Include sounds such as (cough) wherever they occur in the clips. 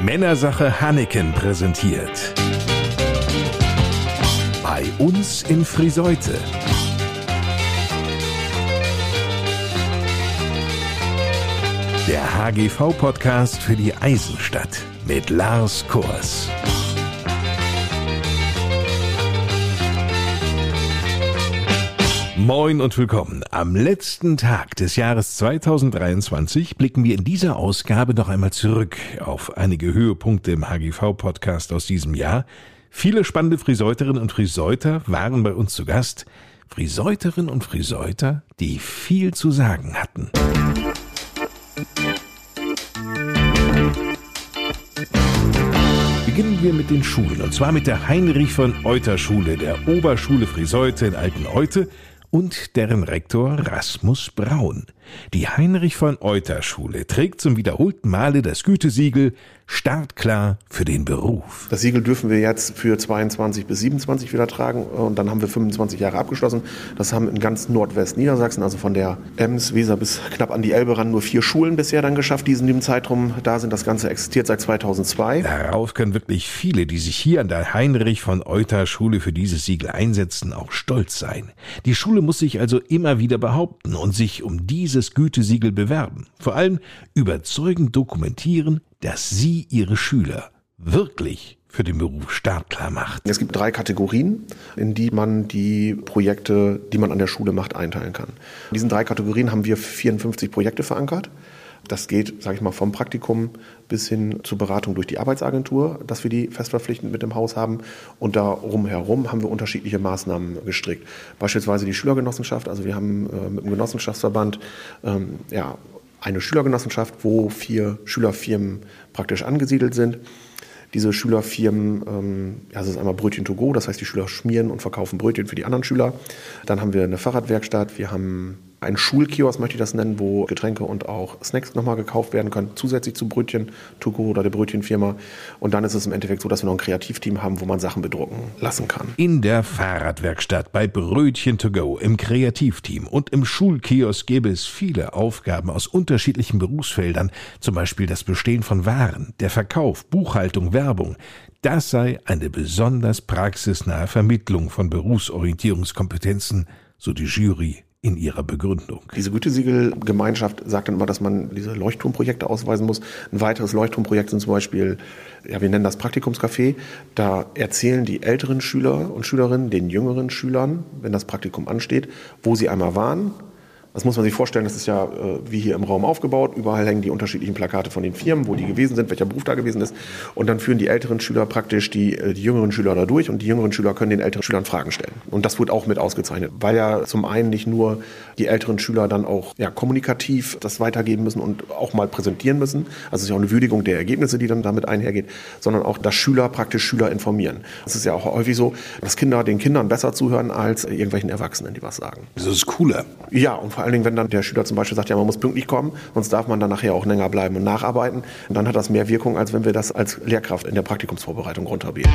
Männersache Hanneken präsentiert. Bei uns in Friseute. Der HGV-Podcast für die Eisenstadt mit Lars Kors. Moin und willkommen. Am letzten Tag des Jahres 2023 blicken wir in dieser Ausgabe noch einmal zurück auf einige Höhepunkte im HGV-Podcast aus diesem Jahr. Viele spannende Friseuterinnen und Friseuter waren bei uns zu Gast. Friseuterinnen und Friseuter, die viel zu sagen hatten. Beginnen wir mit den Schulen, und zwar mit der Heinrich von Euter Schule, der Oberschule Friseute in Alteneute und deren Rektor Rasmus Braun. Die Heinrich von Euter Schule trägt zum wiederholten Male das Gütesiegel startklar für den Beruf. Das Siegel dürfen wir jetzt für 22 bis 27 wieder tragen und dann haben wir 25 Jahre abgeschlossen. Das haben in ganz Nordwest-Niedersachsen, also von der Ems, Weser bis knapp an die Elbe ran, nur vier Schulen bisher dann geschafft, die in diesem Zeitraum da sind. Das Ganze existiert seit 2002. Darauf können wirklich viele, die sich hier an der Heinrich von Euter Schule für dieses Siegel einsetzen, auch stolz sein. Die Schule muss sich also immer wieder behaupten und sich um dieses Gütesiegel bewerben. Vor allem überzeugend dokumentieren, dass sie ihre Schüler wirklich für den Beruf startklar macht. Es gibt drei Kategorien, in die man die Projekte, die man an der Schule macht, einteilen kann. In diesen drei Kategorien haben wir 54 Projekte verankert. Das geht, sage ich mal, vom Praktikum bis hin zur Beratung durch die Arbeitsagentur, dass wir die festverpflichtend mit im Haus haben. Und darum herum haben wir unterschiedliche Maßnahmen gestrickt. Beispielsweise die Schülergenossenschaft. Also wir haben äh, mit dem Genossenschaftsverband ähm, ja, eine Schülergenossenschaft, wo vier Schülerfirmen praktisch angesiedelt sind. Diese Schülerfirmen, ähm, ja, das ist einmal Brötchen to go, das heißt, die Schüler schmieren und verkaufen Brötchen für die anderen Schüler. Dann haben wir eine Fahrradwerkstatt, wir haben ein Schulkiosk, möchte ich das nennen, wo Getränke und auch Snacks nochmal gekauft werden können, zusätzlich zu Brötchen to go oder der Brötchenfirma. Und dann ist es im Endeffekt so, dass wir noch ein Kreativteam haben, wo man Sachen bedrucken lassen kann. In der Fahrradwerkstatt, bei Brötchen to go, im Kreativteam und im Schulkiosk gäbe es viele Aufgaben aus unterschiedlichen Berufsfeldern, zum Beispiel das Bestehen von Waren, der Verkauf, Buchhaltung, Werbung. Das sei eine besonders praxisnahe Vermittlung von Berufsorientierungskompetenzen, so die Jury in ihrer Begründung. Diese Gütesiegelgemeinschaft sagt dann immer, dass man diese Leuchtturmprojekte ausweisen muss. Ein weiteres Leuchtturmprojekt sind zum Beispiel, ja, wir nennen das Praktikumscafé. Da erzählen die älteren Schüler und Schülerinnen den jüngeren Schülern, wenn das Praktikum ansteht, wo sie einmal waren, das muss man sich vorstellen, das ist ja äh, wie hier im Raum aufgebaut. Überall hängen die unterschiedlichen Plakate von den Firmen, wo die gewesen sind, welcher Beruf da gewesen ist. Und dann führen die älteren Schüler praktisch die, äh, die jüngeren Schüler da durch und die jüngeren Schüler können den älteren Schülern Fragen stellen. Und das wird auch mit ausgezeichnet, weil ja zum einen nicht nur die älteren Schüler dann auch ja, kommunikativ das weitergeben müssen und auch mal präsentieren müssen. Also es ist ja auch eine Würdigung der Ergebnisse, die dann damit einhergeht, sondern auch, dass Schüler praktisch Schüler informieren. Es ist ja auch häufig so, dass Kinder den Kindern besser zuhören als irgendwelchen Erwachsenen, die was sagen. Das ist cooler. Ja, und vor allen Dingen, wenn dann der Schüler zum Beispiel sagt, ja, man muss pünktlich kommen, sonst darf man dann nachher auch länger bleiben und nacharbeiten. Und dann hat das mehr Wirkung, als wenn wir das als Lehrkraft in der Praktikumsvorbereitung runterbeten.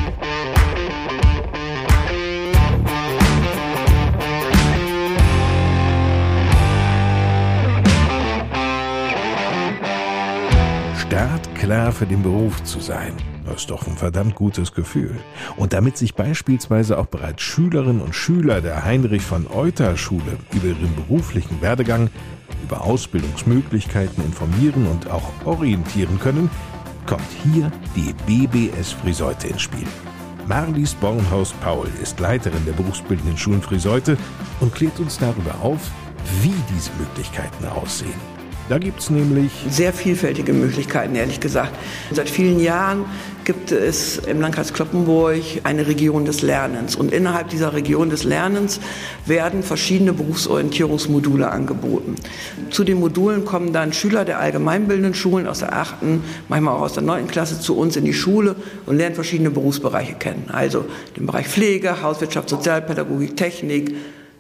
Startklar für den Beruf zu sein. Das ist doch ein verdammt gutes Gefühl. Und damit sich beispielsweise auch bereits Schülerinnen und Schüler der Heinrich von Euter Schule über ihren beruflichen Werdegang, über Ausbildungsmöglichkeiten informieren und auch orientieren können, kommt hier die BBS Friseute ins Spiel. Marlies Bornhaus-Paul ist Leiterin der berufsbildenden Schulen Friseute und klärt uns darüber auf, wie diese Möglichkeiten aussehen. Da gibt es nämlich sehr vielfältige Möglichkeiten, ehrlich gesagt. Seit vielen Jahren gibt es im Landkreis Kloppenburg eine Region des Lernens. Und innerhalb dieser Region des Lernens werden verschiedene Berufsorientierungsmodule angeboten. Zu den Modulen kommen dann Schüler der allgemeinbildenden Schulen aus der achten, manchmal auch aus der neunten Klasse zu uns in die Schule und lernen verschiedene Berufsbereiche kennen. Also den Bereich Pflege, Hauswirtschaft, Sozialpädagogik, Technik,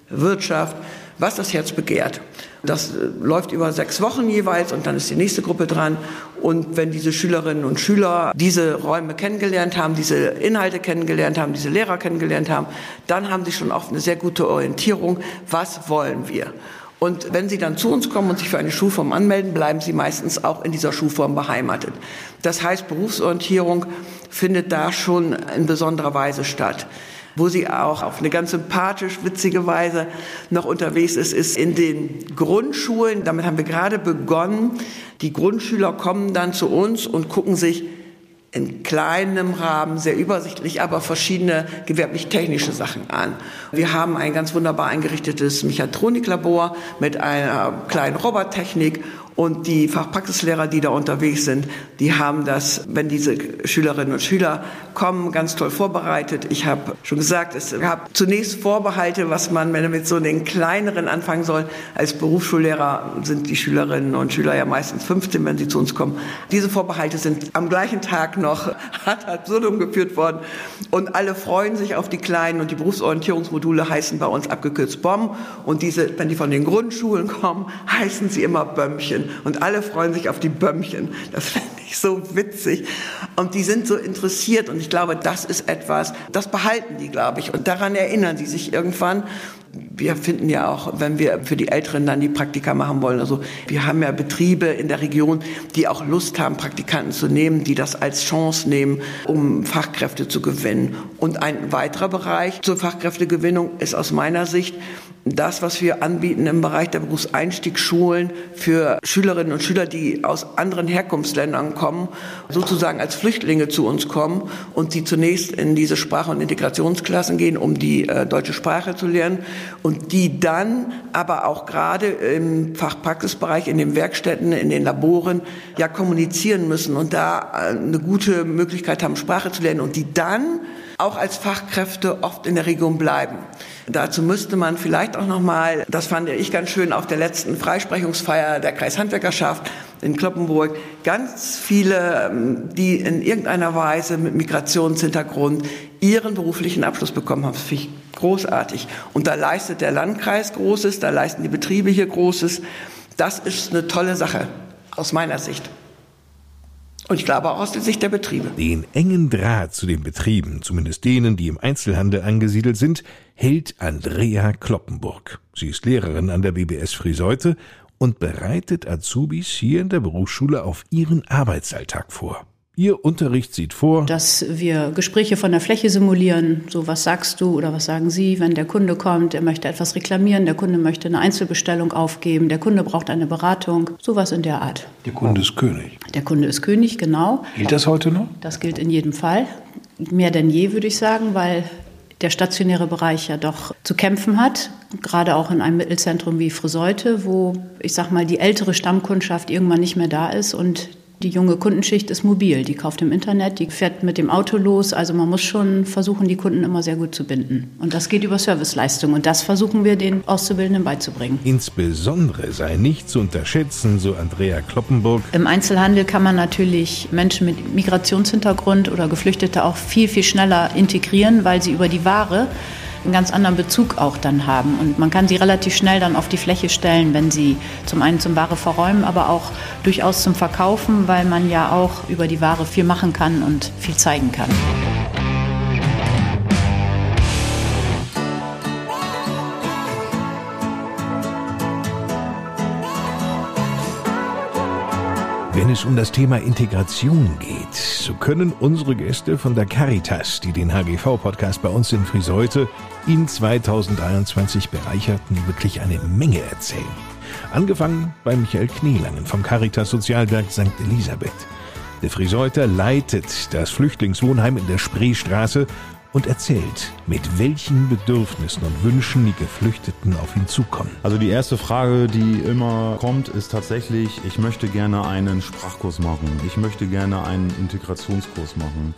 Wirtschaft was das Herz begehrt. Das äh, läuft über sechs Wochen jeweils und dann ist die nächste Gruppe dran. Und wenn diese Schülerinnen und Schüler diese Räume kennengelernt haben, diese Inhalte kennengelernt haben, diese Lehrer kennengelernt haben, dann haben sie schon oft eine sehr gute Orientierung, was wollen wir. Und wenn sie dann zu uns kommen und sich für eine Schulform anmelden, bleiben sie meistens auch in dieser Schulform beheimatet. Das heißt, Berufsorientierung findet da schon in besonderer Weise statt. Wo sie auch auf eine ganz sympathisch, witzige Weise noch unterwegs ist, ist in den Grundschulen. Damit haben wir gerade begonnen. Die Grundschüler kommen dann zu uns und gucken sich in kleinem Rahmen, sehr übersichtlich, aber verschiedene gewerblich-technische Sachen an. Wir haben ein ganz wunderbar eingerichtetes Mechatroniklabor mit einer kleinen Robottechnik und die Fachpraxislehrer, die da unterwegs sind, die haben das, wenn diese Schülerinnen und Schüler kommen, ganz toll vorbereitet. Ich habe schon gesagt, es gab zunächst Vorbehalte, was man, mit so den kleineren anfangen soll. Als Berufsschullehrer sind die Schülerinnen und Schüler ja meistens 15, wenn sie zu uns kommen. Diese Vorbehalte sind am gleichen Tag noch (laughs) ad absurdum geführt worden. Und alle freuen sich auf die Kleinen und die Berufsorientierungsmodule heißen bei uns abgekürzt BOM. Und diese, wenn die von den Grundschulen kommen, (laughs) heißen sie immer Bömmchen und alle freuen sich auf die Bömmchen. Das finde ich so witzig. Und die sind so interessiert und ich glaube, das ist etwas, das behalten die, glaube ich. Und daran erinnern sie sich irgendwann. Wir finden ja auch, wenn wir für die Älteren dann die Praktika machen wollen, also wir haben ja Betriebe in der Region, die auch Lust haben, Praktikanten zu nehmen, die das als Chance nehmen, um Fachkräfte zu gewinnen. Und ein weiterer Bereich zur Fachkräftegewinnung ist aus meiner Sicht das, was wir anbieten im Bereich der Berufseinstiegsschulen für Schülerinnen und Schüler, die aus anderen Herkunftsländern kommen, sozusagen als Flüchtlinge zu uns kommen und die zunächst in diese Sprach- und Integrationsklassen gehen, um die äh, deutsche Sprache zu lernen und die dann aber auch gerade im Fachpraxisbereich, in den Werkstätten, in den Laboren ja kommunizieren müssen und da äh, eine gute Möglichkeit haben, Sprache zu lernen und die dann auch als Fachkräfte oft in der Region bleiben. Dazu müsste man vielleicht auch noch mal, das fand ich ganz schön auf der letzten Freisprechungsfeier der Kreishandwerkerschaft in Kloppenburg, ganz viele, ähm, die in irgendeiner Weise mit Migrationshintergrund ihren beruflichen Abschluss bekommen haben. Finde ich großartig. Und da leistet der Landkreis Großes, da leisten die Betriebe hier Großes. Das ist eine tolle Sache aus meiner Sicht. Und ich glaube auch aus der Sicht der Betriebe. Den engen Draht zu den Betrieben, zumindest denen, die im Einzelhandel angesiedelt sind, hält Andrea Kloppenburg. Sie ist Lehrerin an der BBS Friseute und bereitet Azubis hier in der Berufsschule auf ihren Arbeitsalltag vor. Ihr Unterricht sieht vor, dass wir Gespräche von der Fläche simulieren. So, was sagst du oder was sagen Sie, wenn der Kunde kommt, er möchte etwas reklamieren, der Kunde möchte eine Einzelbestellung aufgeben, der Kunde braucht eine Beratung, sowas in der Art. Der Kunde ist König. Der Kunde ist König, genau. Gilt das heute noch? Das gilt in jedem Fall. Mehr denn je, würde ich sagen, weil der stationäre Bereich ja doch zu kämpfen hat, gerade auch in einem Mittelzentrum wie Friseute, wo ich sag mal die ältere Stammkundschaft irgendwann nicht mehr da ist und die junge Kundenschicht ist mobil, die kauft im Internet, die fährt mit dem Auto los. Also man muss schon versuchen, die Kunden immer sehr gut zu binden. Und das geht über Serviceleistungen. Und das versuchen wir den Auszubildenden beizubringen. Insbesondere sei nicht zu unterschätzen, so Andrea Kloppenburg. Im Einzelhandel kann man natürlich Menschen mit Migrationshintergrund oder Geflüchtete auch viel, viel schneller integrieren, weil sie über die Ware einen ganz anderen Bezug auch dann haben. Und man kann sie relativ schnell dann auf die Fläche stellen, wenn sie zum einen zum Ware verräumen, aber auch durchaus zum Verkaufen, weil man ja auch über die Ware viel machen kann und viel zeigen kann. Wenn es um das Thema Integration geht, so können unsere Gäste von der Caritas, die den HGV-Podcast bei uns in Friseute in 2023 bereicherten, wirklich eine Menge erzählen. Angefangen bei Michael Knielangen vom Caritas Sozialwerk St. Elisabeth. Der Friseuter leitet das Flüchtlingswohnheim in der Spreestraße und erzählt, mit welchen Bedürfnissen und Wünschen die Geflüchteten auf ihn zukommen. Also die erste Frage, die immer kommt, ist tatsächlich, ich möchte gerne einen Sprachkurs machen. Ich möchte gerne einen Integrationskurs machen.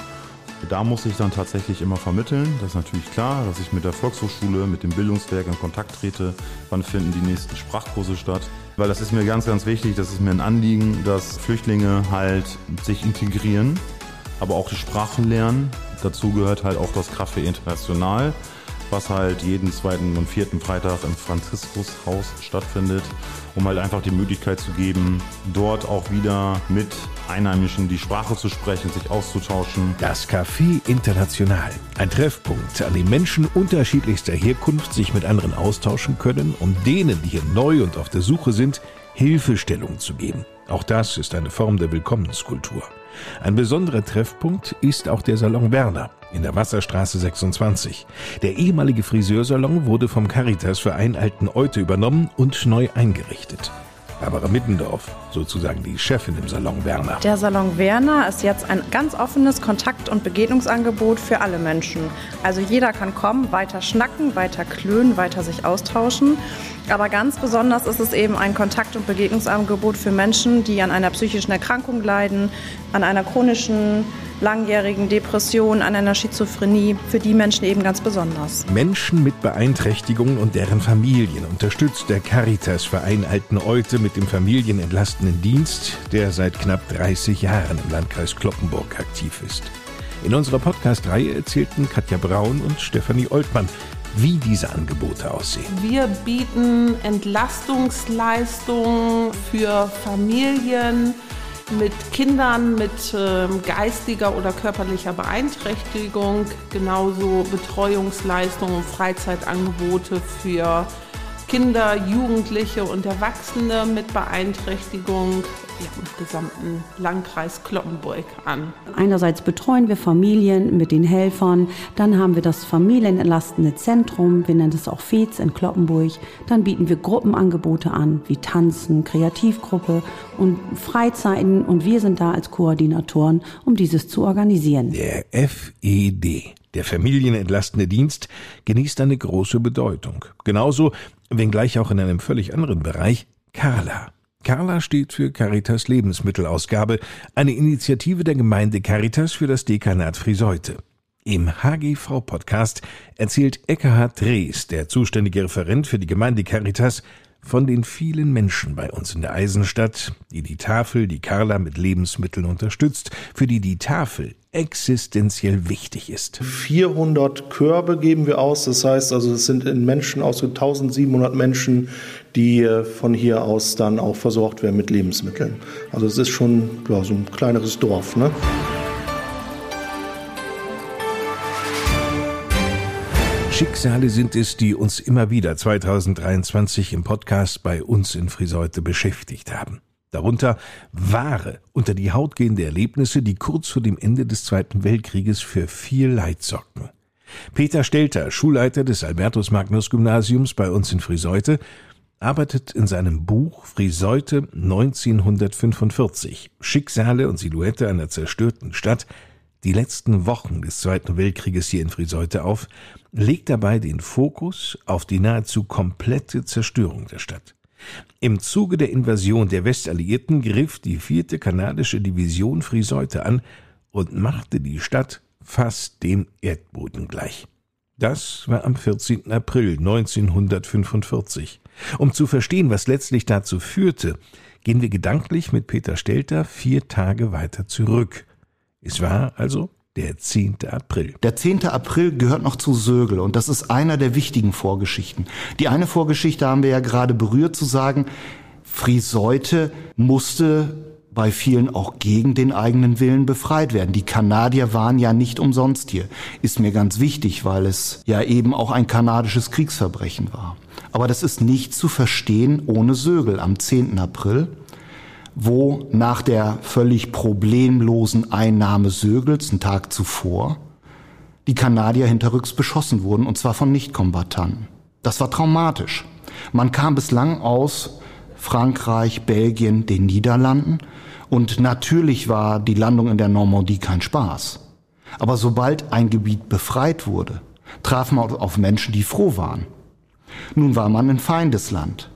Da muss ich dann tatsächlich immer vermitteln. Das ist natürlich klar, dass ich mit der Volkshochschule, mit dem Bildungswerk in Kontakt trete. Wann finden die nächsten Sprachkurse statt? Weil das ist mir ganz, ganz wichtig. Das ist mir ein Anliegen, dass Flüchtlinge halt sich integrieren, aber auch die Sprachen lernen. Dazu gehört halt auch das Café International. was halt jeden zweiten und vierten Freitag im Franziskushaus stattfindet, um halt einfach die Möglichkeit zu geben, dort auch wieder mit Einheimischen die Sprache zu sprechen, sich auszutauschen. Das Café International. Ein Treffpunkt, an dem Menschen unterschiedlichster Herkunft sich mit anderen austauschen können, um denen, die hier neu und auf der Suche sind, Hilfestellung zu geben. Auch das ist eine Form der Willkommenskultur. Ein besonderer Treffpunkt ist auch der Salon Werner in der Wasserstraße 26. Der ehemalige Friseursalon wurde vom Caritas-Verein Alten Eute übernommen und neu eingerichtet. Barbara Mittendorf, sozusagen die Chefin im Salon Werner. Der Salon Werner ist jetzt ein ganz offenes Kontakt- und Begegnungsangebot für alle Menschen. Also jeder kann kommen, weiter schnacken, weiter klönen, weiter sich austauschen. Aber ganz besonders ist es eben ein Kontakt- und Begegnungsangebot für Menschen, die an einer psychischen Erkrankung leiden, an einer chronischen langjährigen Depression, an einer Schizophrenie, für die Menschen eben ganz besonders. Menschen mit Beeinträchtigungen und deren Familien unterstützt der Caritas-Verein Alten Eute mit dem familienentlastenden Dienst, der seit knapp 30 Jahren im Landkreis Kloppenburg aktiv ist. In unserer Podcast-Reihe erzählten Katja Braun und Stefanie Oltmann, wie diese Angebote aussehen. Wir bieten Entlastungsleistungen für Familien, mit Kindern mit äh, geistiger oder körperlicher Beeinträchtigung, genauso Betreuungsleistungen und Freizeitangebote für Kinder, Jugendliche und Erwachsene mit Beeinträchtigung im gesamten Landkreis Kloppenburg an. Einerseits betreuen wir Familien mit den Helfern, dann haben wir das familienentlastende Zentrum, wir nennen es auch FEZ in Kloppenburg, dann bieten wir Gruppenangebote an, wie Tanzen, Kreativgruppe und Freizeiten und wir sind da als Koordinatoren, um dieses zu organisieren. Der FED. Der familienentlastende Dienst genießt eine große Bedeutung. Genauso wenngleich auch in einem völlig anderen Bereich, Carla. Carla steht für Caritas Lebensmittelausgabe, eine Initiative der Gemeinde Caritas für das Dekanat Friseute. Im HGV-Podcast erzählt Eckhard Drees, der zuständige Referent für die Gemeinde Caritas, von den vielen Menschen bei uns in der Eisenstadt, die die Tafel, die Carla mit Lebensmitteln unterstützt, für die die Tafel existenziell wichtig ist. 400 Körbe geben wir aus, das heißt also, es sind in Menschen aus so 1700 Menschen, die äh, von hier aus dann auch versorgt werden mit Lebensmitteln. Also es ist schon ja, so ein kleineres Dorf. Ne? Schicksale sind es, die uns immer wieder 2023 im Podcast bei uns in Friseute beschäftigt haben. Darunter wahre, unter die Haut gehende Erlebnisse, die kurz vor dem Ende des Zweiten Weltkrieges für viel Leid sorgten. Peter Stelter, Schulleiter des Albertus Magnus Gymnasiums bei uns in Friseute, arbeitet in seinem Buch Friseute 1945 Schicksale und Silhouette einer zerstörten Stadt die letzten Wochen des Zweiten Weltkrieges hier in Friseute auf, legt dabei den Fokus auf die nahezu komplette Zerstörung der Stadt. Im Zuge der Invasion der Westalliierten griff die vierte kanadische Division Friseute an und machte die Stadt fast dem Erdboden gleich. Das war am 14. April 1945. Um zu verstehen, was letztlich dazu führte, gehen wir gedanklich mit Peter Stelter vier Tage weiter zurück. Es war also der 10. April. Der 10. April gehört noch zu Sögel und das ist einer der wichtigen Vorgeschichten. Die eine Vorgeschichte haben wir ja gerade berührt zu sagen, Friseute musste bei vielen auch gegen den eigenen Willen befreit werden. Die Kanadier waren ja nicht umsonst hier. Ist mir ganz wichtig, weil es ja eben auch ein kanadisches Kriegsverbrechen war. Aber das ist nicht zu verstehen ohne Sögel am 10. April wo nach der völlig problemlosen Einnahme Sögels, einen Tag zuvor, die Kanadier hinterrücks beschossen wurden, und zwar von Nichtkombattanten. Das war traumatisch. Man kam bislang aus Frankreich, Belgien, den Niederlanden, und natürlich war die Landung in der Normandie kein Spaß. Aber sobald ein Gebiet befreit wurde, traf man auf Menschen, die froh waren. Nun war man in Feindesland.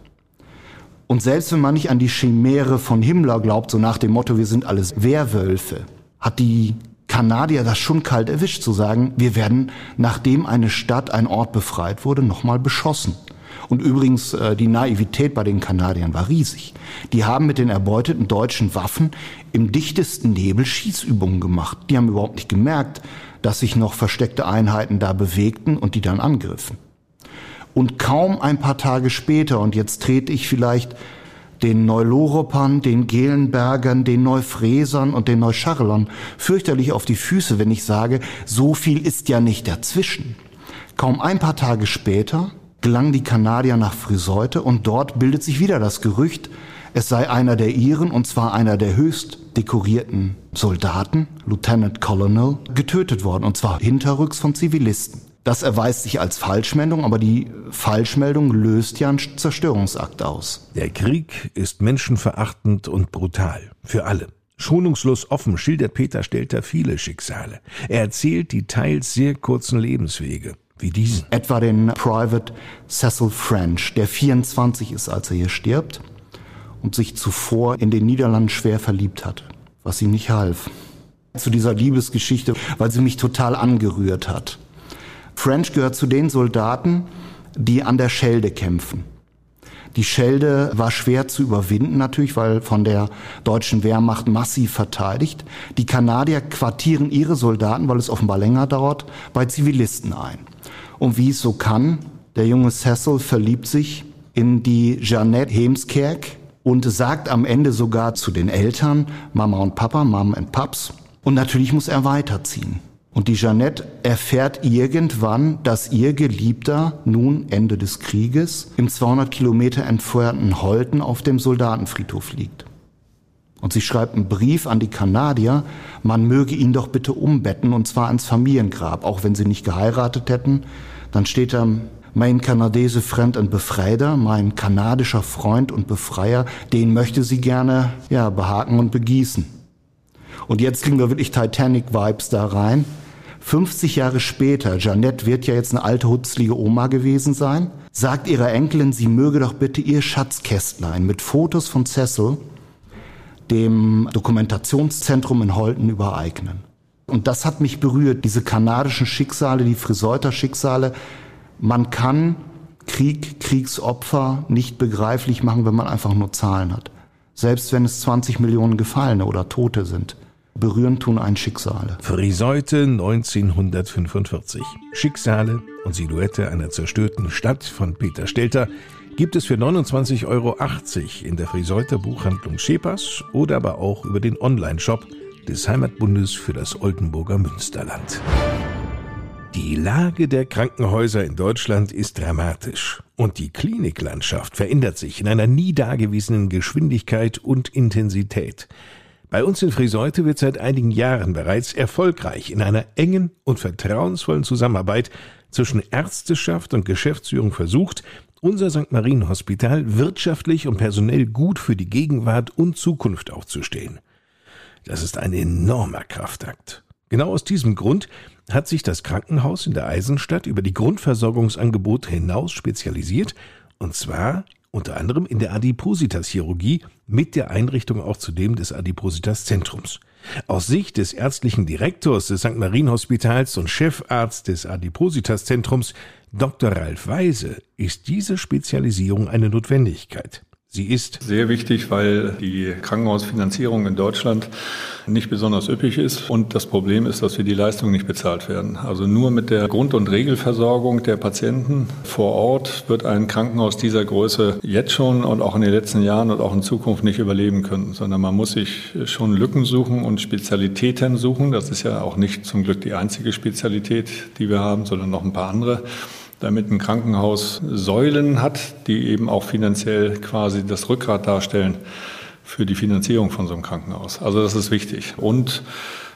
Und selbst wenn man nicht an die Chimäre von Himmler glaubt, so nach dem Motto, wir sind alles Werwölfe, hat die Kanadier das schon kalt erwischt, zu sagen, wir werden, nachdem eine Stadt, ein Ort befreit wurde, nochmal beschossen. Und übrigens, äh, die Naivität bei den Kanadiern war riesig. Die haben mit den erbeuteten deutschen Waffen im dichtesten Nebel Schießübungen gemacht. Die haben überhaupt nicht gemerkt, dass sich noch versteckte Einheiten da bewegten und die dann angriffen. Und kaum ein paar Tage später, und jetzt trete ich vielleicht den Neuloropern, den Gelenbergern, den Neufräsern und den Neuscharlern fürchterlich auf die Füße, wenn ich sage, so viel ist ja nicht dazwischen. Kaum ein paar Tage später gelangen die Kanadier nach Friseute und dort bildet sich wieder das Gerücht, es sei einer der Iren, und zwar einer der höchst dekorierten Soldaten, Lieutenant Colonel, getötet worden, und zwar hinterrücks von Zivilisten. Das erweist sich als Falschmeldung, aber die Falschmeldung löst ja einen Zerstörungsakt aus. Der Krieg ist menschenverachtend und brutal. Für alle. Schonungslos offen schildert Peter Stelter viele Schicksale. Er erzählt die teils sehr kurzen Lebenswege, wie diesen. Etwa den Private Cecil French, der 24 ist, als er hier stirbt und sich zuvor in den Niederlanden schwer verliebt hat, was ihm nicht half. Zu dieser Liebesgeschichte, weil sie mich total angerührt hat. French gehört zu den Soldaten, die an der Schelde kämpfen. Die Schelde war schwer zu überwinden natürlich, weil von der deutschen Wehrmacht massiv verteidigt. Die Kanadier quartieren ihre Soldaten, weil es offenbar länger dauert, bei Zivilisten ein. Und wie es so kann, der junge Cecil verliebt sich in die Jeannette Hemskerk und sagt am Ende sogar zu den Eltern, Mama und Papa, Mom and Paps. Und natürlich muss er weiterziehen. Und die Jeannette erfährt irgendwann, dass ihr Geliebter nun Ende des Krieges im 200 Kilometer entfernten Holten auf dem Soldatenfriedhof liegt. Und sie schreibt einen Brief an die Kanadier, man möge ihn doch bitte umbetten und zwar ins Familiengrab, auch wenn sie nicht geheiratet hätten. Dann steht da, mein kanadese Freund und Befreider, mein kanadischer Freund und Befreier, den möchte sie gerne, ja, behaken und begießen. Und jetzt kriegen wir wirklich Titanic-Vibes da rein. 50 Jahre später, Jeannette wird ja jetzt eine alte, hutzlige Oma gewesen sein, sagt ihrer Enkelin, sie möge doch bitte ihr Schatzkästlein mit Fotos von Cecil dem Dokumentationszentrum in Holten übereignen. Und das hat mich berührt, diese kanadischen Schicksale, die Friseuter Schicksale. Man kann Krieg, Kriegsopfer nicht begreiflich machen, wenn man einfach nur Zahlen hat. Selbst wenn es 20 Millionen Gefallene oder Tote sind berühren tun ein Schicksale. Friseute 1945. Schicksale und Silhouette einer zerstörten Stadt von Peter Stelter gibt es für 29,80 Euro in der Friseuter Buchhandlung Schepers oder aber auch über den Online-Shop des Heimatbundes für das Oldenburger Münsterland. Die Lage der Krankenhäuser in Deutschland ist dramatisch und die Kliniklandschaft verändert sich in einer nie dagewesenen Geschwindigkeit und Intensität. Bei uns in Friseute wird seit einigen Jahren bereits erfolgreich in einer engen und vertrauensvollen Zusammenarbeit zwischen Ärzteschaft und Geschäftsführung versucht, unser St. Marien Hospital wirtschaftlich und personell gut für die Gegenwart und Zukunft aufzustehen. Das ist ein enormer Kraftakt. Genau aus diesem Grund hat sich das Krankenhaus in der Eisenstadt über die Grundversorgungsangebote hinaus spezialisiert, und zwar unter anderem in der Adipositas-Chirurgie mit der Einrichtung auch zudem des Adipositas-Zentrums. Aus Sicht des ärztlichen Direktors des St. Marien Hospitals und Chefarzt des Adipositas-Zentrums, Dr. Ralf Weise, ist diese Spezialisierung eine Notwendigkeit. Sie ist sehr wichtig, weil die Krankenhausfinanzierung in Deutschland nicht besonders üppig ist und das Problem ist, dass wir die Leistungen nicht bezahlt werden. Also nur mit der Grund- und Regelversorgung der Patienten vor Ort wird ein Krankenhaus dieser Größe jetzt schon und auch in den letzten Jahren und auch in Zukunft nicht überleben können, sondern man muss sich schon Lücken suchen und Spezialitäten suchen. Das ist ja auch nicht zum Glück die einzige Spezialität, die wir haben, sondern noch ein paar andere damit ein Krankenhaus Säulen hat, die eben auch finanziell quasi das Rückgrat darstellen für die Finanzierung von so einem Krankenhaus. Also das ist wichtig. Und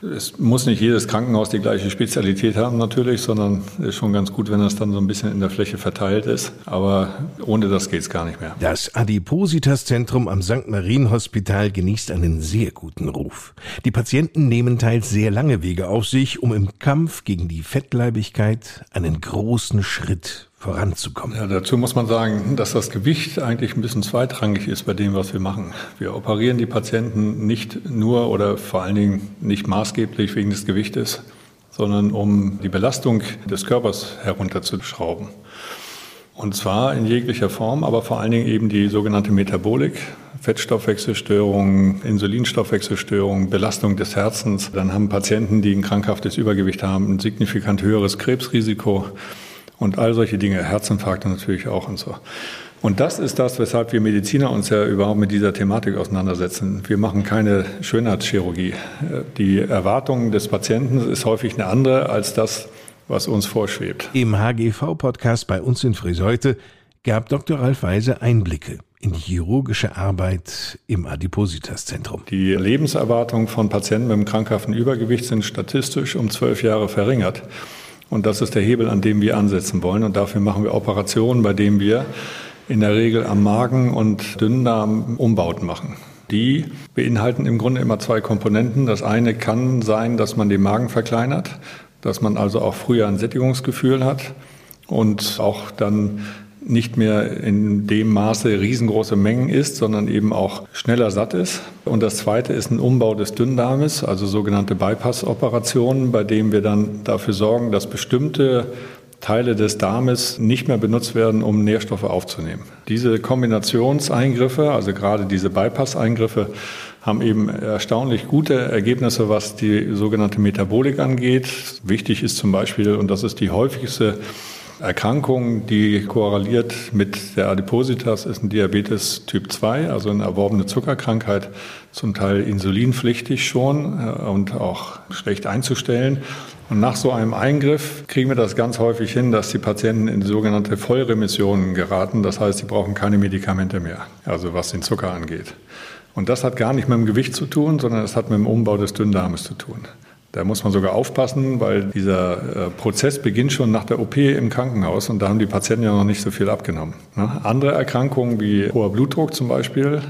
es muss nicht jedes Krankenhaus die gleiche Spezialität haben natürlich, sondern ist schon ganz gut, wenn das dann so ein bisschen in der Fläche verteilt ist. Aber ohne das geht es gar nicht mehr. Das Adipositas-Zentrum am St. Marien Hospital genießt einen sehr guten Ruf. Die Patienten nehmen teils sehr lange Wege auf sich, um im Kampf gegen die Fettleibigkeit einen großen Schritt voranzukommen. Ja, dazu muss man sagen, dass das Gewicht eigentlich ein bisschen zweitrangig ist bei dem, was wir machen. Wir operieren die Patienten nicht nur oder vor allen Dingen nicht maßgeblich wegen des Gewichtes, sondern um die Belastung des Körpers herunterzuschrauben. Und zwar in jeglicher Form, aber vor allen Dingen eben die sogenannte Metabolik, Fettstoffwechselstörungen, Insulinstoffwechselstörungen, Belastung des Herzens. Dann haben Patienten, die ein krankhaftes Übergewicht haben, ein signifikant höheres Krebsrisiko und all solche Dinge, Herzinfarkte natürlich auch und so. Und das ist das, weshalb wir Mediziner uns ja überhaupt mit dieser Thematik auseinandersetzen. Wir machen keine Schönheitschirurgie. Die Erwartung des Patienten ist häufig eine andere als das, was uns vorschwebt. Im HGV-Podcast bei uns in Friseute gab Dr. Ralf Weise Einblicke in die chirurgische Arbeit im Adipositas-Zentrum. Die Lebenserwartung von Patienten mit einem krankhaften Übergewicht sind statistisch um zwölf Jahre verringert. Und das ist der Hebel, an dem wir ansetzen wollen. Und dafür machen wir Operationen, bei denen wir in der Regel am Magen und Dünndarm Umbauten machen. Die beinhalten im Grunde immer zwei Komponenten. Das eine kann sein, dass man den Magen verkleinert, dass man also auch früher ein Sättigungsgefühl hat und auch dann nicht mehr in dem Maße riesengroße Mengen isst, sondern eben auch schneller satt ist. Und das zweite ist ein Umbau des Dünndarmes, also sogenannte Bypass-Operationen, bei denen wir dann dafür sorgen, dass bestimmte Teile des Darmes nicht mehr benutzt werden, um Nährstoffe aufzunehmen. Diese Kombinationseingriffe, also gerade diese Bypass-Eingriffe, haben eben erstaunlich gute Ergebnisse, was die sogenannte Metabolik angeht. Wichtig ist zum Beispiel, und das ist die häufigste Erkrankung, die korreliert mit der Adipositas, ist ein Diabetes Typ 2, also eine erworbene Zuckerkrankheit, zum Teil insulinpflichtig schon äh, und auch schlecht einzustellen. Und nach so einem Eingriff kriegen wir das ganz häufig hin, dass die Patienten in sogenannte Vollremissionen geraten. Das heißt, sie brauchen keine Medikamente mehr, also was den Zucker angeht. Und das hat gar nicht mit dem Gewicht zu tun, sondern es hat mit dem Umbau des Dünndarmes zu tun. Da muss man sogar aufpassen, weil dieser äh, Prozess beginnt schon nach der OP im Krankenhaus und da haben die Patienten ja noch nicht so viel abgenommen. Ne? Andere Erkrankungen wie hoher Blutdruck zum Beispiel,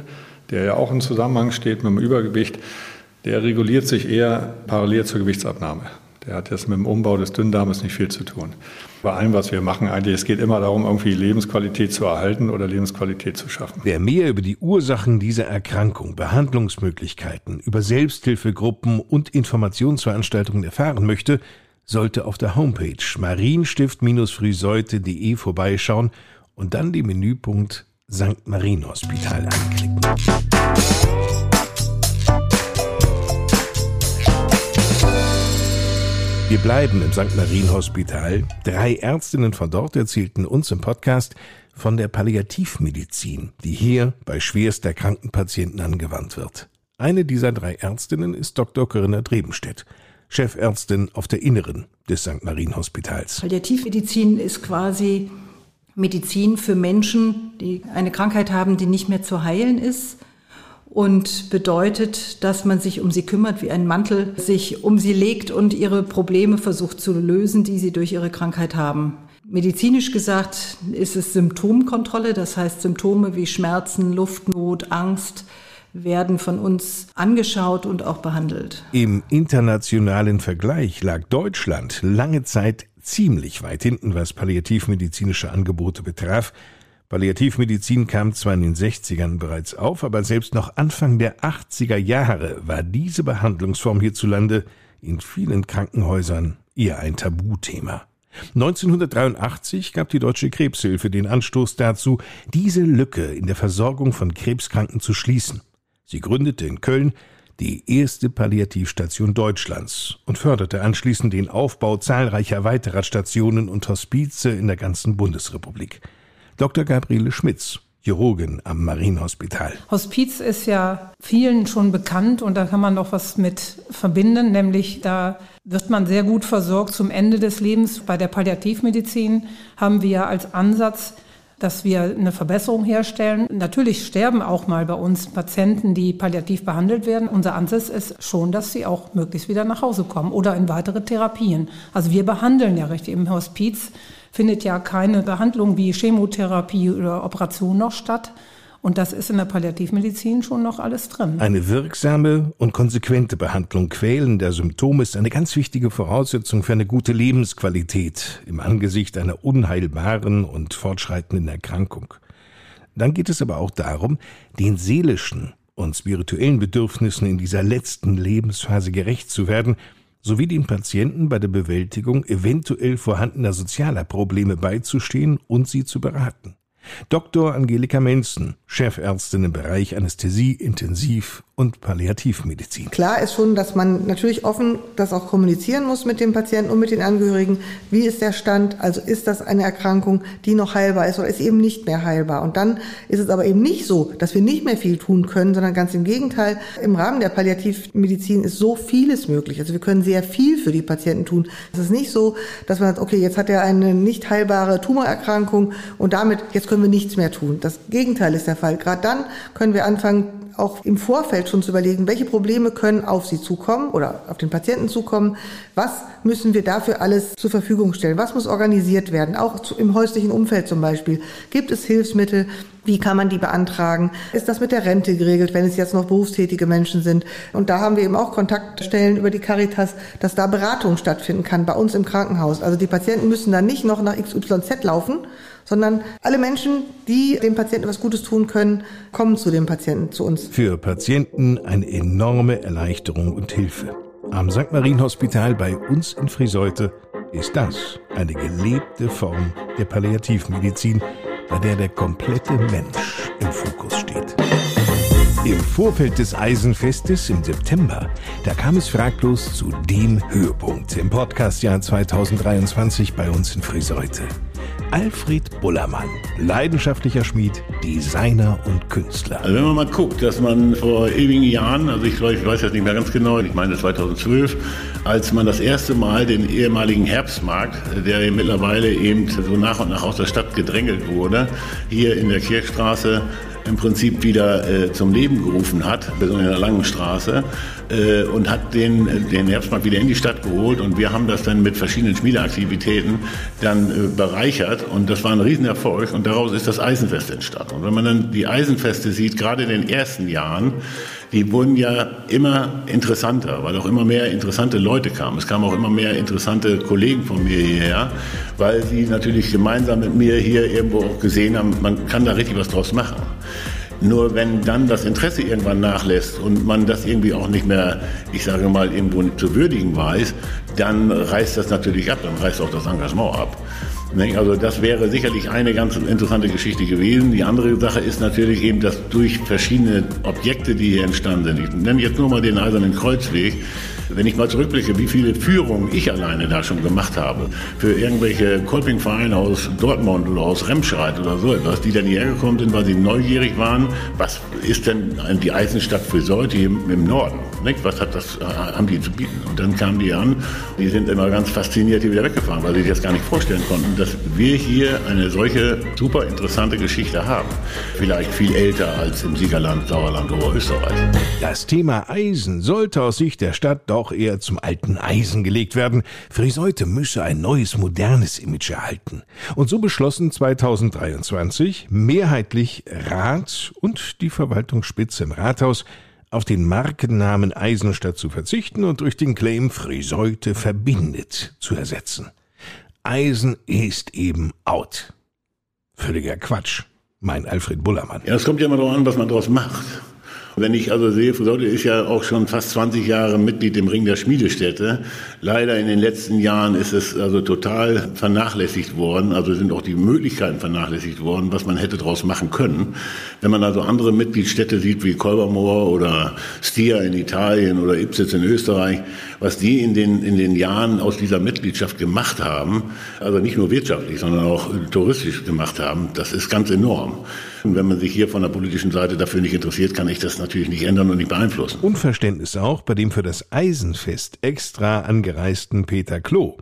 der ja auch im Zusammenhang steht mit dem Übergewicht, der reguliert sich eher parallel zur Gewichtsabnahme. Der hat jetzt mit dem Umbau des Dünndarmes nicht viel zu tun. Bei allem, was wir machen, eigentlich, es geht immer darum, irgendwie Lebensqualität zu erhalten oder Lebensqualität zu schaffen. Wer mehr über die Ursachen dieser Erkrankung, Behandlungsmöglichkeiten, über Selbsthilfegruppen und Informationsveranstaltungen erfahren möchte, sollte auf der Homepage marienstift-friseute.de vorbeischauen und dann den Menüpunkt St. Marien Hospital anklicken. Bleiben im St. Marien Hospital. Drei Ärztinnen von dort erzählten uns im Podcast von der Palliativmedizin, die hier bei schwerst erkrankten Patienten angewandt wird. Eine dieser drei Ärztinnen ist Dr. Corinna Drebenstedt, Chefärztin auf der Inneren des St. Marien Hospitals. Palliativmedizin ist quasi Medizin für Menschen, die eine Krankheit haben, die nicht mehr zu heilen ist und bedeutet, dass man sich um sie kümmert, wie ein Mantel sich um sie legt und ihre Probleme versucht zu lösen, die sie durch ihre Krankheit haben. Medizinisch gesagt ist es Symptomkontrolle, das heißt Symptome wie Schmerzen, Luftnot, Angst werden von uns angeschaut und auch behandelt. Im internationalen Vergleich lag Deutschland lange Zeit ziemlich weit hinten, was palliativmedizinische Angebote betraf. Palliativmedizin kam zwar in den 60ern bereits auf, aber selbst noch Anfang der 80er Jahre war diese Behandlungsform hierzulande in vielen Krankenhäusern eher ein Tabuthema. 1983 gab die Deutsche Krebshilfe den Anstoß dazu, diese Lücke in der Versorgung von Krebskranken zu schließen. Sie gründete in Köln die erste Palliativstation Deutschlands und förderte anschließend den Aufbau zahlreicher weiterer Stationen und Hospize in der ganzen Bundesrepublik. Dr. Gabriele Schmitz, Chirurgin am Marienhospital. Hospiz ist ja vielen schon bekannt und da kann man noch was mit verbinden, nämlich da wird man sehr gut versorgt zum Ende des Lebens. Bei der Palliativmedizin haben wir als Ansatz, dass wir eine Verbesserung herstellen. Natürlich sterben auch mal bei uns Patienten, die palliativ behandelt werden. Unser Ansatz ist schon, dass sie auch möglichst wieder nach Hause kommen oder in weitere Therapien. Also wir behandeln ja richtig im Hospiz findet ja keine Behandlung wie Chemotherapie oder Operation noch statt. Und das ist in der Palliativmedizin schon noch alles drin. Eine wirksame und konsequente Behandlung quälender Symptome ist eine ganz wichtige Voraussetzung für eine gute Lebensqualität im Angesicht einer unheilbaren und fortschreitenden Erkrankung. Dann geht es aber auch darum, den seelischen und spirituellen Bedürfnissen in dieser letzten Lebensphase gerecht zu werden sowie den Patienten bei der Bewältigung eventuell vorhandener sozialer Probleme beizustehen und sie zu beraten. Dr. Angelika Menzen, Chefärztin im Bereich Anästhesie, Intensiv- und Palliativmedizin. Klar ist schon, dass man natürlich offen das auch kommunizieren muss mit dem Patienten und mit den Angehörigen. Wie ist der Stand? Also ist das eine Erkrankung, die noch heilbar ist oder ist eben nicht mehr heilbar? Und dann ist es aber eben nicht so, dass wir nicht mehr viel tun können, sondern ganz im Gegenteil. Im Rahmen der Palliativmedizin ist so vieles möglich. Also wir können sehr viel für die Patienten tun. Es ist nicht so, dass man sagt, okay, jetzt hat er eine nicht heilbare Tumorerkrankung und damit jetzt können wir nichts mehr tun. Das Gegenteil ist der Fall. Gerade dann können wir anfangen, auch im Vorfeld schon zu überlegen, welche Probleme können auf Sie zukommen oder auf den Patienten zukommen. Was müssen wir dafür alles zur Verfügung stellen? Was muss organisiert werden? Auch im häuslichen Umfeld zum Beispiel. Gibt es Hilfsmittel? Wie kann man die beantragen? Ist das mit der Rente geregelt, wenn es jetzt noch berufstätige Menschen sind? Und da haben wir eben auch Kontaktstellen über die Caritas, dass da Beratung stattfinden kann bei uns im Krankenhaus. Also die Patienten müssen dann nicht noch nach XYZ laufen, sondern alle Menschen, die dem Patienten etwas Gutes tun können, kommen zu dem Patienten, zu uns. Für Patienten eine enorme Erleichterung und Hilfe. Am St. Marien Hospital bei uns in Friseute ist das eine gelebte Form der Palliativmedizin, bei der der komplette Mensch im Fokus steht. Im Vorfeld des Eisenfestes im September, da kam es fraglos zu dem Höhepunkt im Podcastjahr 2023 bei uns in Friseute. Alfred Bullermann, leidenschaftlicher Schmied, Designer und Künstler. Also wenn man mal guckt, dass man vor ewigen Jahren, also ich, ich weiß jetzt nicht mehr ganz genau, ich meine 2012, als man das erste Mal den ehemaligen Herbstmarkt, der mittlerweile eben so nach und nach aus der Stadt gedrängelt wurde, hier in der Kirchstraße im Prinzip wieder äh, zum Leben gerufen hat, besonders in der Langen Straße, äh, und hat den, den Herbstmarkt wieder in die Stadt geholt. Und wir haben das dann mit verschiedenen Spieleaktivitäten dann äh, bereichert. Und das war ein Riesenerfolg. Und daraus ist das Eisenfest entstanden. Und wenn man dann die Eisenfeste sieht, gerade in den ersten Jahren, die wurden ja immer interessanter, weil auch immer mehr interessante Leute kamen. Es kamen auch immer mehr interessante Kollegen von mir hierher, weil sie natürlich gemeinsam mit mir hier irgendwo auch gesehen haben, man kann da richtig was draus machen. Nur wenn dann das Interesse irgendwann nachlässt und man das irgendwie auch nicht mehr, ich sage mal, irgendwo zu würdigen weiß, dann reißt das natürlich ab, dann reißt auch das Engagement ab. Also das wäre sicherlich eine ganz interessante Geschichte gewesen. Die andere Sache ist natürlich eben, dass durch verschiedene Objekte, die hier entstanden sind, ich nenne jetzt nur mal den Eisernen Kreuzweg, wenn ich mal zurückblicke, wie viele Führungen ich alleine da schon gemacht habe, für irgendwelche Kolpingvereine aus Dortmund oder aus Remscheid oder so etwas, die dann hierher gekommen sind, weil sie neugierig waren, was ist denn die Eisenstadt für Leute hier im Norden? Nicht? Was hat das, äh, haben die zu bieten? Und dann kamen die an, die sind immer ganz fasziniert hier wieder weggefahren, weil sie sich das gar nicht vorstellen konnten, dass wir hier eine solche super interessante Geschichte haben. Vielleicht viel älter als im Siegerland, Sauerland oder Österreich. Das Thema Eisen sollte aus Sicht der Stadt doch eher zum alten Eisen gelegt werden. Friseute müsse ein neues, modernes Image erhalten. Und so beschlossen 2023 mehrheitlich Rat und die Verwaltungsspitze im Rathaus, auf den Markennamen Eisenstadt zu verzichten und durch den Claim Friseute verbindet zu ersetzen. Eisen ist eben out. Völliger Quatsch, mein Alfred Bullermann. Ja, es kommt ja immer darauf an, was man daraus macht. Wenn ich also sehe, Friseute ist ja auch schon fast 20 Jahre Mitglied im Ring der Schmiedestätte. Leider in den letzten Jahren ist es also total vernachlässigt worden. Also sind auch die Möglichkeiten vernachlässigt worden, was man hätte daraus machen können. Wenn man also andere Mitgliedsstädte sieht wie Kolbermoor oder Stia in Italien oder Ipsitz in Österreich, was die in den, in den Jahren aus dieser Mitgliedschaft gemacht haben, also nicht nur wirtschaftlich, sondern auch touristisch gemacht haben, das ist ganz enorm. Und wenn man sich hier von der politischen Seite dafür nicht interessiert, kann ich das natürlich nicht ändern und nicht beeinflussen. Unverständnis auch bei dem für das Eisenfest extra angereisten Peter Klo,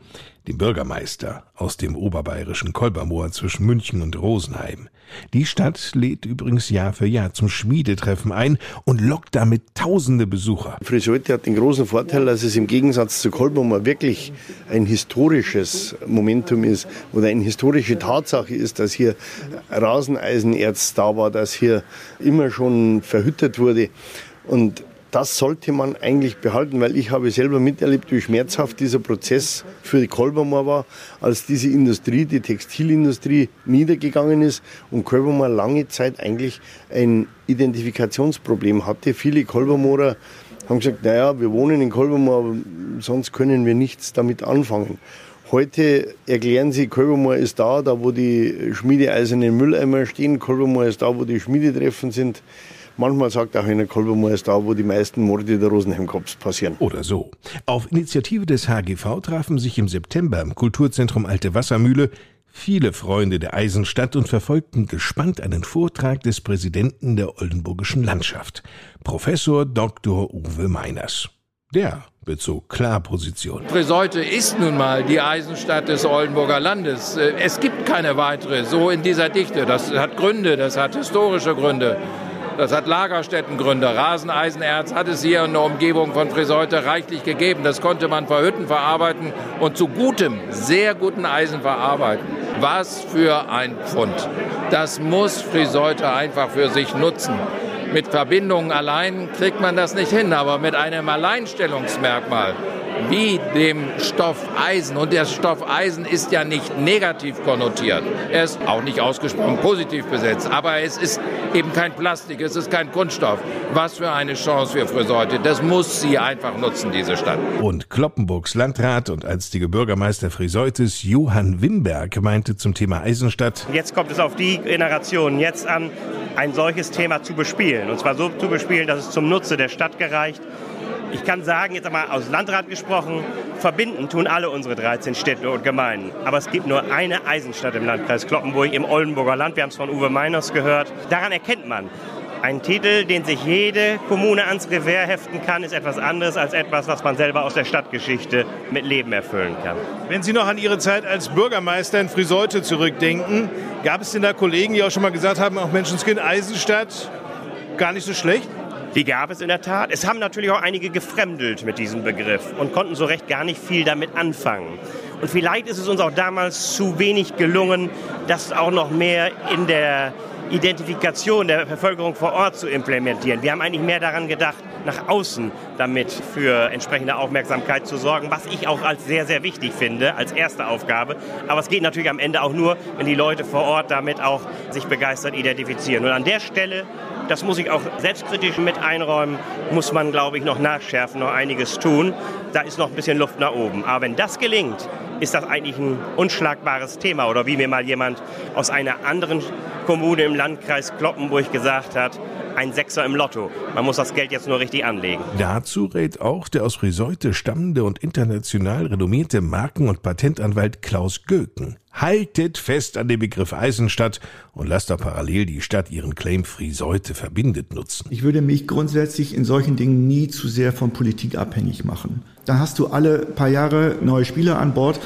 dem Bürgermeister aus dem oberbayerischen Kolbermoor zwischen München und Rosenheim. Die Stadt lädt übrigens Jahr für Jahr zum Schmiedetreffen ein und lockt damit tausende Besucher. Friseute hat den großen Vorteil, dass es im Gegensatz zu Kolbermoor wirklich ein historisches Momentum ist oder eine historische Tatsache ist, dass hier Raseneisenerz da war, dass hier immer schon verhüttet wurde. Und das sollte man eigentlich behalten, weil ich habe selber miterlebt, wie schmerzhaft dieser Prozess für die Kolbermoor war, als diese Industrie, die Textilindustrie niedergegangen ist und Kolbermoor lange Zeit eigentlich ein Identifikationsproblem hatte. Viele Kolbermoorer haben gesagt, naja, wir wohnen in Kolbermoor, aber sonst können wir nichts damit anfangen. Heute erklären sie, Kolbermoor ist da, da wo die schmiedeeisernen Mülleimer stehen. Kolbermoor ist da, wo die Schmiedetreffen sind. Manchmal sagt auch einer, Kolbermoor ist da, wo die meisten Morde der Rosenheim-Cops passieren. Oder so. Auf Initiative des HGV trafen sich im September im Kulturzentrum Alte Wassermühle viele Freunde der Eisenstadt und verfolgten gespannt einen Vortrag des Präsidenten der Oldenburgischen Landschaft, Professor Dr. Uwe Meiners. Der bezog klar Position. Friseute ist nun mal die Eisenstadt des Oldenburger Landes. Es gibt keine weitere so in dieser Dichte. Das hat Gründe, das hat historische Gründe. Das hat Lagerstättengründe. Raseneisenerz hat es hier in der Umgebung von Friseute reichlich gegeben. Das konnte man verhütten, verarbeiten und zu gutem, sehr guten Eisen verarbeiten. Was für ein Pfund. Das muss Friseute einfach für sich nutzen. Mit Verbindungen allein kriegt man das nicht hin, aber mit einem Alleinstellungsmerkmal wie dem Stoff Eisen. Und der Stoff Eisen ist ja nicht negativ konnotiert. Er ist auch nicht ausgesprochen positiv besetzt. Aber es ist eben kein Plastik, es ist kein Kunststoff. Was für eine Chance für Friseute. Das muss sie einfach nutzen, diese Stadt. Und Kloppenburgs Landrat und einstige Bürgermeister Friseutes Johann Wimberg meinte zum Thema Eisenstadt. Jetzt kommt es auf die Generation jetzt an, ein solches Thema zu bespielen. Und zwar so zu bespielen, dass es zum Nutze der Stadt gereicht. Ich kann sagen, jetzt einmal aus Landrat gesprochen, verbinden tun alle unsere 13 Städte und Gemeinden. Aber es gibt nur eine Eisenstadt im Landkreis Kloppenburg, im Oldenburger Land. Wir haben es von Uwe Meiners gehört. Daran erkennt man, ein Titel, den sich jede Kommune ans Revers heften kann, ist etwas anderes als etwas, was man selber aus der Stadtgeschichte mit Leben erfüllen kann. Wenn Sie noch an Ihre Zeit als Bürgermeister in Friseute zurückdenken, gab es denn da Kollegen, die auch schon mal gesagt haben, auch Menschenskind Eisenstadt, gar nicht so schlecht? Die gab es in der Tat. Es haben natürlich auch einige gefremdelt mit diesem Begriff und konnten so recht gar nicht viel damit anfangen. Und vielleicht ist es uns auch damals zu wenig gelungen, das auch noch mehr in der Identifikation der Bevölkerung vor Ort zu implementieren. Wir haben eigentlich mehr daran gedacht, nach außen damit für entsprechende Aufmerksamkeit zu sorgen, was ich auch als sehr, sehr wichtig finde, als erste Aufgabe. Aber es geht natürlich am Ende auch nur, wenn die Leute vor Ort damit auch sich begeistert identifizieren. Und an der Stelle das muss ich auch selbstkritisch mit einräumen, muss man, glaube ich, noch nachschärfen, noch einiges tun. Da ist noch ein bisschen Luft nach oben. Aber wenn das gelingt, ist das eigentlich ein unschlagbares Thema. Oder wie mir mal jemand aus einer anderen Kommune im Landkreis Kloppenburg gesagt hat, ein Sechser im Lotto. Man muss das Geld jetzt nur richtig anlegen. Dazu rät auch der aus Friseute stammende und international renommierte Marken- und Patentanwalt Klaus Göken. Haltet fest an dem Begriff Eisenstadt und lasst da parallel die Stadt ihren Claim Friseute verbindet nutzen. Ich würde mich grundsätzlich in solchen Dingen nie zu sehr von Politik abhängig machen. Da hast du alle paar Jahre neue Spieler an Bord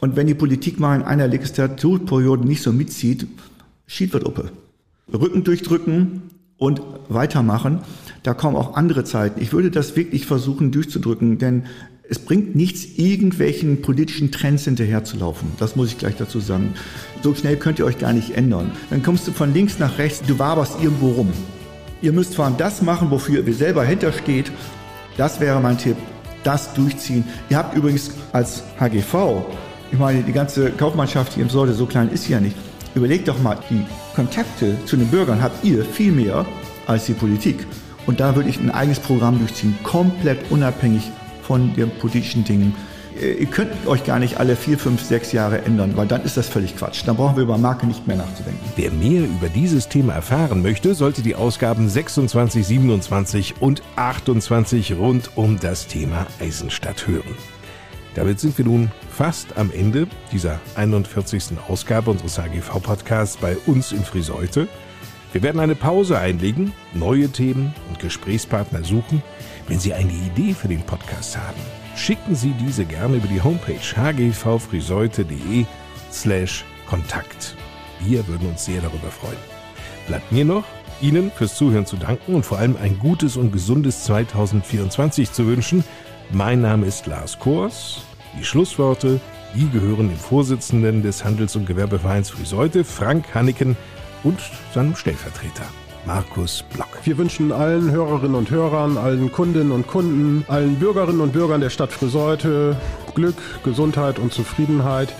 und wenn die Politik mal in einer Legislaturperiode nicht so mitzieht, schied wird Uppe. Rücken durchdrücken, und weitermachen. Da kommen auch andere Zeiten. Ich würde das wirklich versuchen durchzudrücken, denn es bringt nichts, irgendwelchen politischen Trends hinterherzulaufen. Das muss ich gleich dazu sagen. So schnell könnt ihr euch gar nicht ändern. Dann kommst du von links nach rechts, du waberst irgendwo rum. Ihr müsst vor allem das machen, wofür ihr selber hintersteht. Das wäre mein Tipp. Das durchziehen. Ihr habt übrigens als HGV, ich meine, die ganze Kaufmannschaft hier im Sorte, so klein ist sie ja nicht. Überlegt doch mal, die Kontakte zu den Bürgern habt ihr viel mehr als die Politik. Und da würde ich ein eigenes Programm durchziehen, komplett unabhängig von den politischen Dingen. Äh, ihr könnt euch gar nicht alle vier, fünf, sechs Jahre ändern, weil dann ist das völlig Quatsch. Dann brauchen wir über Marke nicht mehr nachzudenken. Wer mehr über dieses Thema erfahren möchte, sollte die Ausgaben 26, 27 und 28 rund um das Thema Eisenstadt hören. Damit sind wir nun fast am Ende dieser 41. Ausgabe unseres HGV-Podcasts bei uns in Friseute. Wir werden eine Pause einlegen, neue Themen und Gesprächspartner suchen. Wenn Sie eine Idee für den Podcast haben, schicken Sie diese gerne über die Homepage hgvfriseute.de slash Kontakt. Wir würden uns sehr darüber freuen. Bleibt mir noch, Ihnen fürs Zuhören zu danken und vor allem ein gutes und gesundes 2024 zu wünschen. Mein Name ist Lars Kors. Die Schlussworte, die gehören dem Vorsitzenden des Handels- und Gewerbevereins Friseute, Frank Hanneken, und seinem Stellvertreter. Markus Block. Wir wünschen allen Hörerinnen und Hörern, allen Kundinnen und Kunden, allen Bürgerinnen und Bürgern der Stadt Friseute Glück, Gesundheit und Zufriedenheit.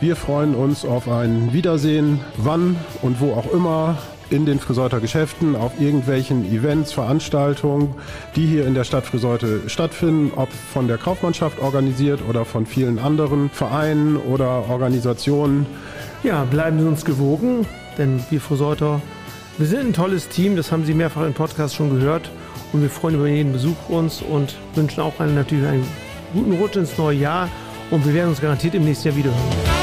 Wir freuen uns auf ein Wiedersehen, wann und wo auch immer in den Friseuter Geschäften, auf irgendwelchen Events, Veranstaltungen, die hier in der Stadt Friseute stattfinden, ob von der Kaufmannschaft organisiert oder von vielen anderen Vereinen oder Organisationen. Ja, bleiben Sie uns gewogen, denn wir Friseuter, wir sind ein tolles Team, das haben Sie mehrfach im Podcast schon gehört und wir freuen über jeden Besuch uns und wünschen auch einen, natürlich einen guten Rutsch ins neue Jahr und wir werden uns garantiert im nächsten Jahr wiederhören.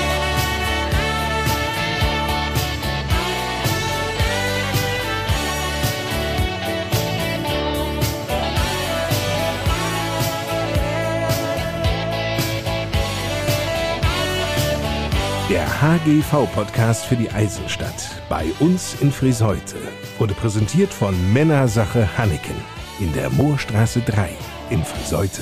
HGV-Podcast für die Eisenstadt. Bei uns in Friseute. Wurde präsentiert von Männersache Hanneken in der Moorstraße 3 in Friseute.